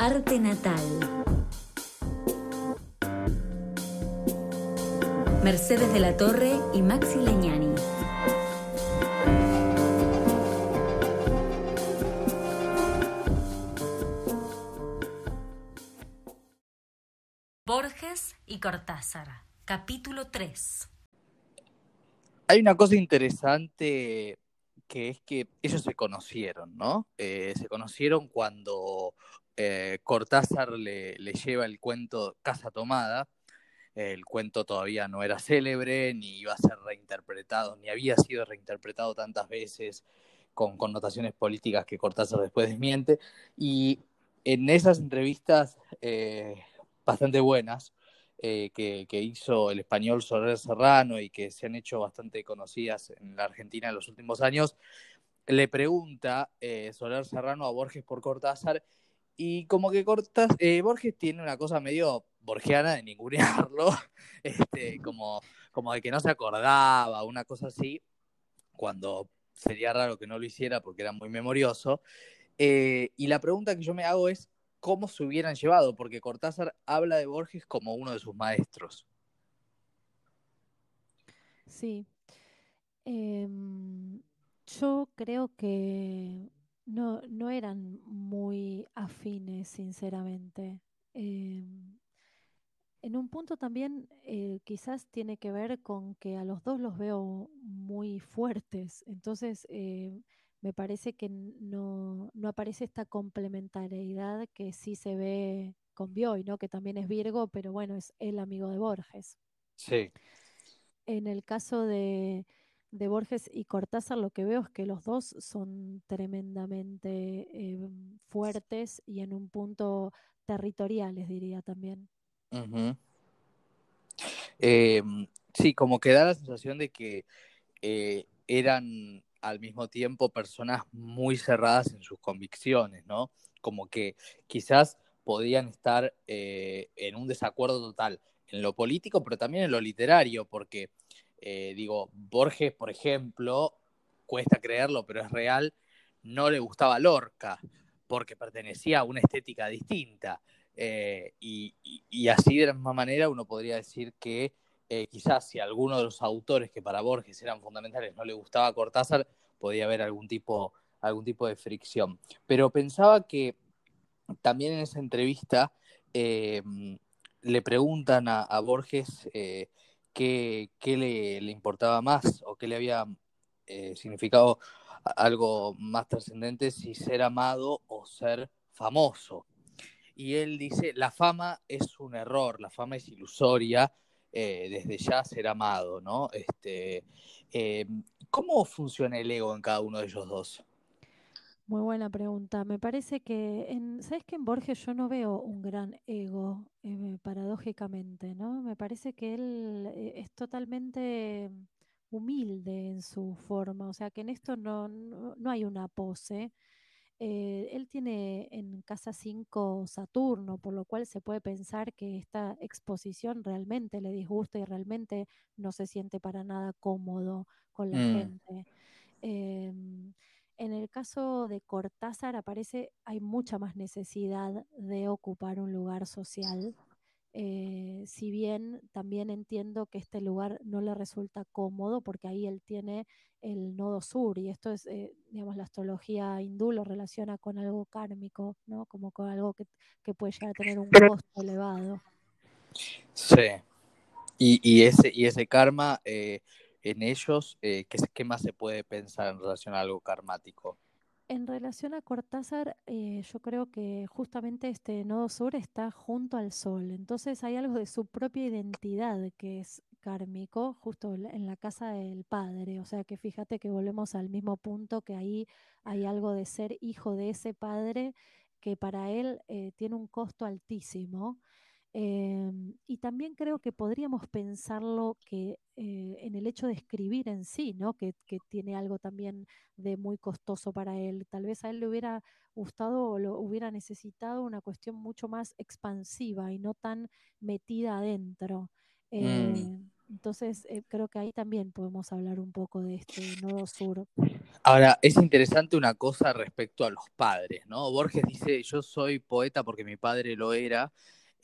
Arte Natal. Mercedes de la Torre y Maxi Leñani. Borges y Cortázar, capítulo 3. Hay una cosa interesante que es que ellos se conocieron, ¿no? Eh, se conocieron cuando eh, Cortázar le, lleva el cuento Casa Tomada. El cuento todavía no era célebre, ni iba a ser reinterpretado, ni había sido reinterpretado tantas veces con connotaciones políticas que Cortázar después desmiente. Y en esas entrevistas eh, bastante buenas que, que, hizo el español Soler Serrano y que se han hecho bastante conocidas en la Argentina en los últimos años, le pregunta Soler Serrano a Borges por Cortázar y como que cortas, eh, Borges tiene una cosa medio borgiana de ningunearlo, este, como, como de que no se acordaba, una cosa así, cuando sería raro que no lo hiciera porque era muy memorioso. Eh, y la pregunta que yo me hago es, ¿cómo se hubieran llevado? Porque Cortázar habla de Borges como uno de sus maestros. Sí. Em, yo creo que no, no eran muy afines, sinceramente. Em, en un punto también eh, quizás tiene que ver con que a los dos los veo muy fuertes, entonces eh, me parece que no, no, aparece esta complementariedad que sí se ve con Bioy, ¿no? que también es Virgo, pero bueno, es el amigo de Borges. Sí. En el caso de, de Borges y Cortázar lo que veo es que los dos son tremendamente eh, fuertes y en un punto territoriales, diría también. Em, sí, como que da la sensación de que eh, eran al mismo tiempo personas muy cerradas en sus convicciones, ¿no? Como que quizás podían estar eh, en un desacuerdo total en lo político, pero también en lo literario, porque eh, digo, Borges, por ejemplo, cuesta creerlo, pero es real, no le gustaba Lorca, porque pertenecía a una estética distinta. Eh, y, así de la misma manera uno podría decir que eh, quizás si alguno de los autores que para Borges eran fundamentales no le gustaba Cortázar, podía haber algún tipo, algún tipo de fricción. Pero pensaba que también en esa entrevista le preguntan a, a Borges qué, le, importaba más o qué le había eh, significado algo más trascendente, si ser amado o ser famoso. Y él dice, la fama es un error, la fama es ilusoria, eh, desde ya ser amado, ¿no? Este, eh, ¿Cómo funciona el ego en cada uno de ellos dos? Muy buena pregunta. Me parece que, en, ¿sabes que en Borges yo no veo un gran ego, eh, paradójicamente, ¿no? Me parece que él eh, es totalmente humilde en su forma, o sea que en esto no, no, hay una pose. Eh, él tiene en casa 5 Saturno, por lo cual se puede pensar que esta exposición realmente le disgusta y realmente no se siente para nada cómodo con la mm. gente. En el caso de Cortázar aparece, hay mucha más necesidad de ocupar un lugar social. Eh, si bien también entiendo que este lugar no le resulta cómodo porque ahí él tiene el nodo sur y esto es, eh, digamos, la astrología hindú lo relaciona con algo kármico, ¿no? Como con algo que, puede llegar a tener un costo elevado. Sí. Y, ese, y ese karma eh, en ellos, eh, ¿qué, más se puede pensar en relación a algo karmático? En relación a Cortázar, eh, yo creo que justamente este nodo sur está junto al sol, entonces hay algo de su propia identidad que es kármico, justo en la casa del padre, o sea que fíjate que volvemos al mismo punto, que ahí hay algo de ser hijo de ese padre que para él eh, tiene un costo altísimo Em, y también creo que podríamos pensarlo que eh, en el hecho de escribir en sí, ¿no? Que, que, tiene algo también de muy costoso para él. Tal vez a él le hubiera gustado o lo hubiera necesitado una cuestión mucho más expansiva y no tan metida adentro. Mm. Eh, Entonces, eh, creo que ahí también podemos hablar un poco de este nodo sur. Ahora, es interesante una cosa respecto a los padres, ¿no? Borges dice, yo soy poeta porque mi padre lo era,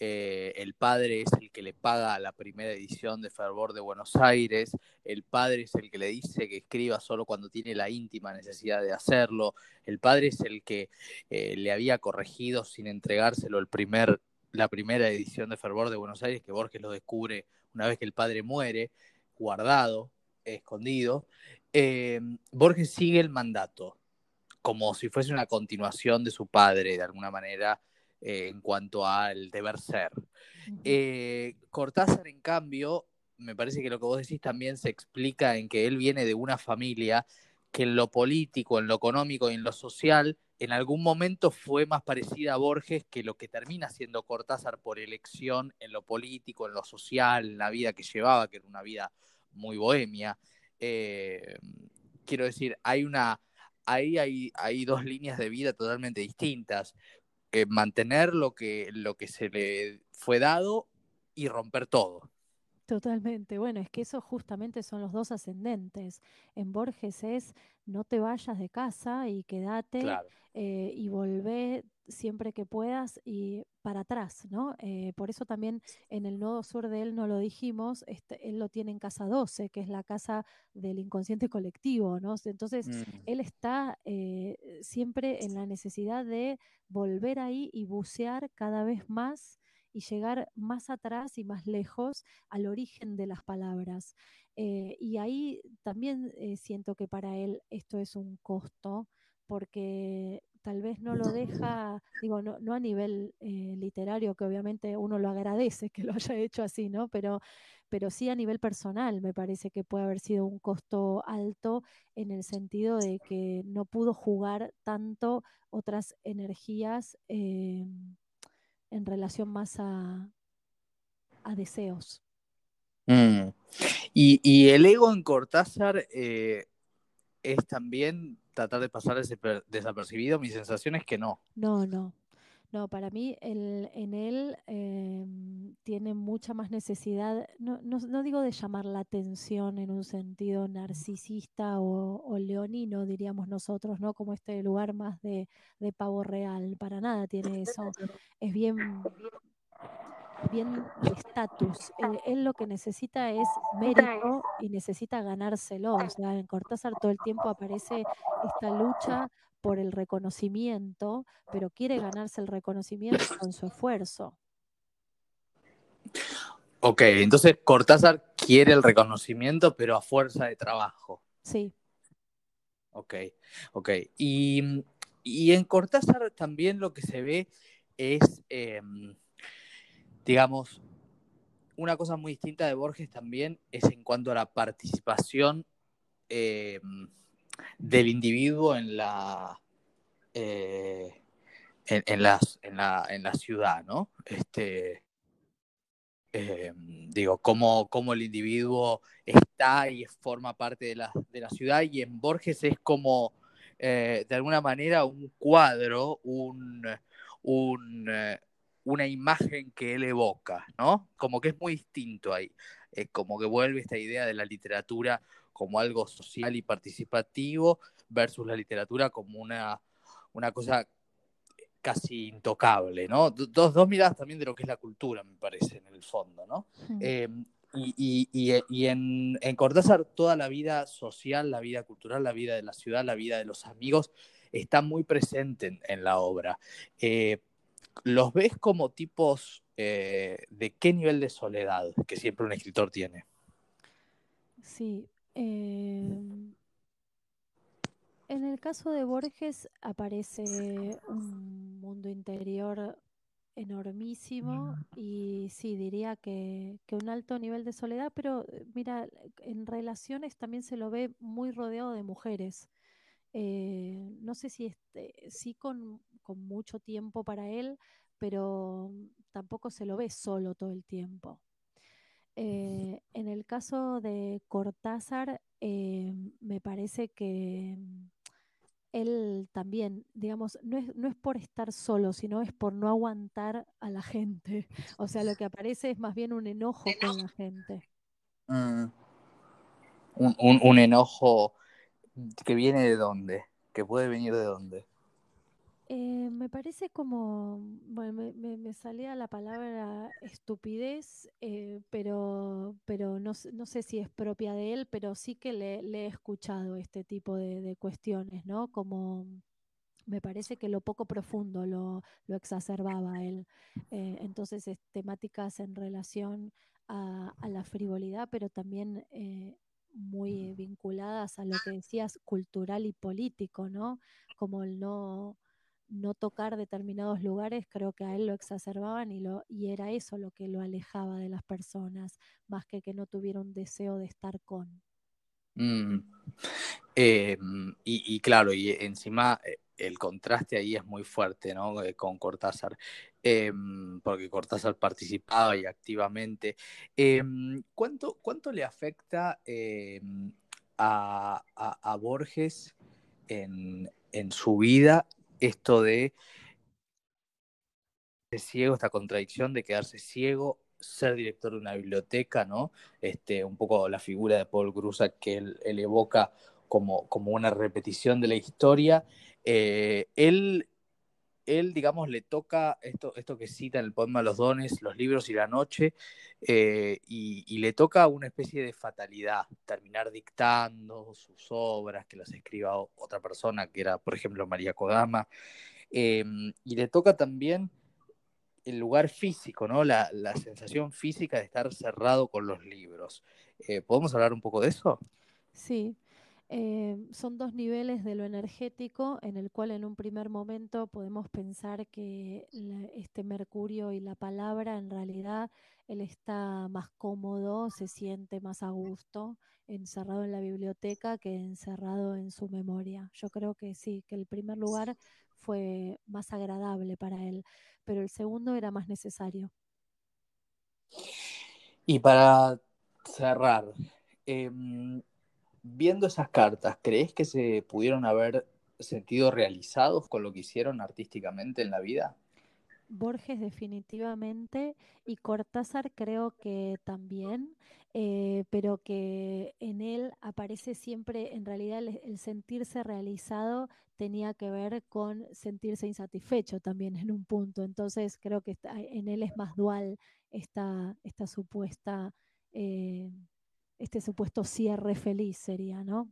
eh, el padre es el que le paga la primera edición de Fervor de Buenos Aires, el padre es el que le dice que escriba solo cuando tiene la íntima necesidad de hacerlo, el padre es el que eh, le había corregido sin entregárselo el primer, la primera edición de Fervor de Buenos Aires, que Borges lo descubre una vez que el padre muere, guardado, escondido. Eh, Borges sigue el mandato, como si fuese una continuación de su padre, de alguna manera eh, en cuanto al deber ser. Eh, Cortázar, en cambio, me parece que lo que vos decís también se explica en que él viene de una familia que en lo político, en lo económico y en lo social, en algún momento fue más parecida a Borges que lo que termina siendo Cortázar por elección en lo político, en lo social, en la vida que llevaba, que era una vida muy bohemia. Eh, quiero decir, hay una, ahí hay, hay dos líneas de vida totalmente distintas mantener lo que, lo que se le fue dado y romper todo. Totalmente. Bueno, es que eso justamente son los dos ascendentes. En Borges es no te vayas de casa y quédate eh, y volvé siempre que puedas y para atrás, ¿no? Eh, por eso también en el nodo sur de él no lo dijimos, este, él lo tiene en casa 12, que es la casa del inconsciente colectivo, ¿no? Entonces, mm. él está eh, siempre en la necesidad de volver ahí y bucear cada vez más y llegar más atrás y más lejos al origen de las palabras. Eh, y ahí también siento que para él esto es un costo, porque tal vez no lo deja, digo, no, no a nivel eh, literario, que obviamente uno lo agradece que lo haya hecho así, ¿no? Pero, pero sí a nivel personal me parece que puede haber sido un costo alto en el sentido de que no pudo jugar tanto otras energías eh, en relación más a, deseos. Mm. Y, el ego en Cortázar eh, es también tratar de pasar desapercibido. Mi sensación es que no. No, no. No, para mí el, en él em, tiene mucha más necesidad, no, no, digo de llamar la atención en un sentido narcisista o, leonino, diríamos nosotros, ¿no? Como este lugar más de, de pavo real, para nada tiene eso. Es bien bien estatus. Eh, él lo que necesita es mérito y necesita ganárselo. O sea, en Cortázar todo el tiempo aparece esta lucha por el reconocimiento, pero quiere ganarse el reconocimiento con su esfuerzo. Ok, entonces Cortázar quiere el reconocimiento, pero a fuerza de trabajo. Sí. Ok, ok. Y, en Cortázar también lo que se ve es em, digamos, una cosa muy distinta de Borges también es en cuanto a la participación eh, del individuo en la, eh, en, las, en, la, en, la, ciudad, ¿no? Este, eh, digo, cómo, cómo, el individuo está y forma parte de la, de la ciudad y en Borges es como, de alguna manera, un cuadro, un, un una imagen que él evoca, ¿no? Como que es muy distinto ahí. Es como que vuelve esta idea de la literatura como algo social y participativo versus la literatura como una, una cosa casi intocable, ¿no? Dos, dos miradas también de lo que es la cultura, me parece, en el fondo, ¿no? Eh, y, y, y en, en, Cortázar toda la vida social, la vida cultural, la vida de la ciudad, la vida de los amigos está muy presente en, la obra. Eh, ¿los ves como tipos eh, de qué nivel de soledad que siempre un escritor tiene? Sí. Em, en el caso de Borges aparece un mundo interior enormísimo y sí, diría que, que, un alto nivel de soledad, pero eh, mira, en relaciones también se lo ve muy rodeado de mujeres. Eh, no sé si este, sí con, mucho tiempo para él, pero tampoco se lo ve solo todo el tiempo. Eh, en el caso de Cortázar, eh, me parece que él también, digamos, no es, no es por estar solo, sino es por no aguantar a la gente. O sea, lo que aparece es más bien un enojo con la gente. Mm. Un, un, un enojo que viene de dónde, que puede venir de dónde. Eh, me parece como, bueno, me, salía la palabra estupidez, eh, pero, pero no, no sé si es propia de él, pero sí que le, he escuchado este tipo de, cuestiones, ¿no? Como me parece que lo poco profundo lo, lo exacerbaba él. Eh, entonces, es temáticas en relación a, la frivolidad, pero también muy vinculadas a lo que decías, cultural y político, ¿no? Como el no, no tocar determinados lugares, creo que a él lo exacerbaban y, lo, y era eso lo que lo alejaba de las personas, más que que no tuviera un deseo de estar con. Mm. Eh, y, y claro, y encima eh, el contraste ahí es muy fuerte, ¿no? Eh, Con Cortázar, Eh, porque Cortázar participaba y activamente. ¿cuánto, ¿Cuánto le afecta a, a- a Borges en, en su vida esto de ciego, esta contradicción de quedarse ciego, ser director de una biblioteca, ¿no? Este, un poco la figura de Paul Grusak que él, evoca como, como una repetición de la historia. Eh, él, él, digamos, le toca esto, esto que cita en el poema Los dones, los libros y la noche, eh, y, le toca una especie de fatalidad, terminar dictando sus obras, que las escriba otra persona, que era, por ejemplo, María Kodama, eh, y le toca también el lugar físico, ¿no? La, la sensación física de estar cerrado con los libros. Eh, ¿Podemos hablar un poco de eso? Sí, eh, son dos niveles de lo energético en el cual en un primer momento podemos pensar que la- este Mercurio y la palabra en realidad él está más cómodo, se siente más a gusto encerrado en la biblioteca que encerrado en su memoria. Yo creo que sí, que el primer lugar fue más agradable para él, pero el segundo era más necesario. Y para cerrar, eh, viendo esas cartas, ¿crees que se pudieron haber sentido realizados con lo que hicieron artísticamente en la vida? Borges definitivamente y Cortázar creo que también, eh, pero que en él aparece siempre, en realidad el, sentirse realizado tenía que ver con sentirse insatisfecho también en un punto. Entonces creo que está- en él es más dual esta, esta supuesta, eh, este supuesto cierre feliz sería, ¿no?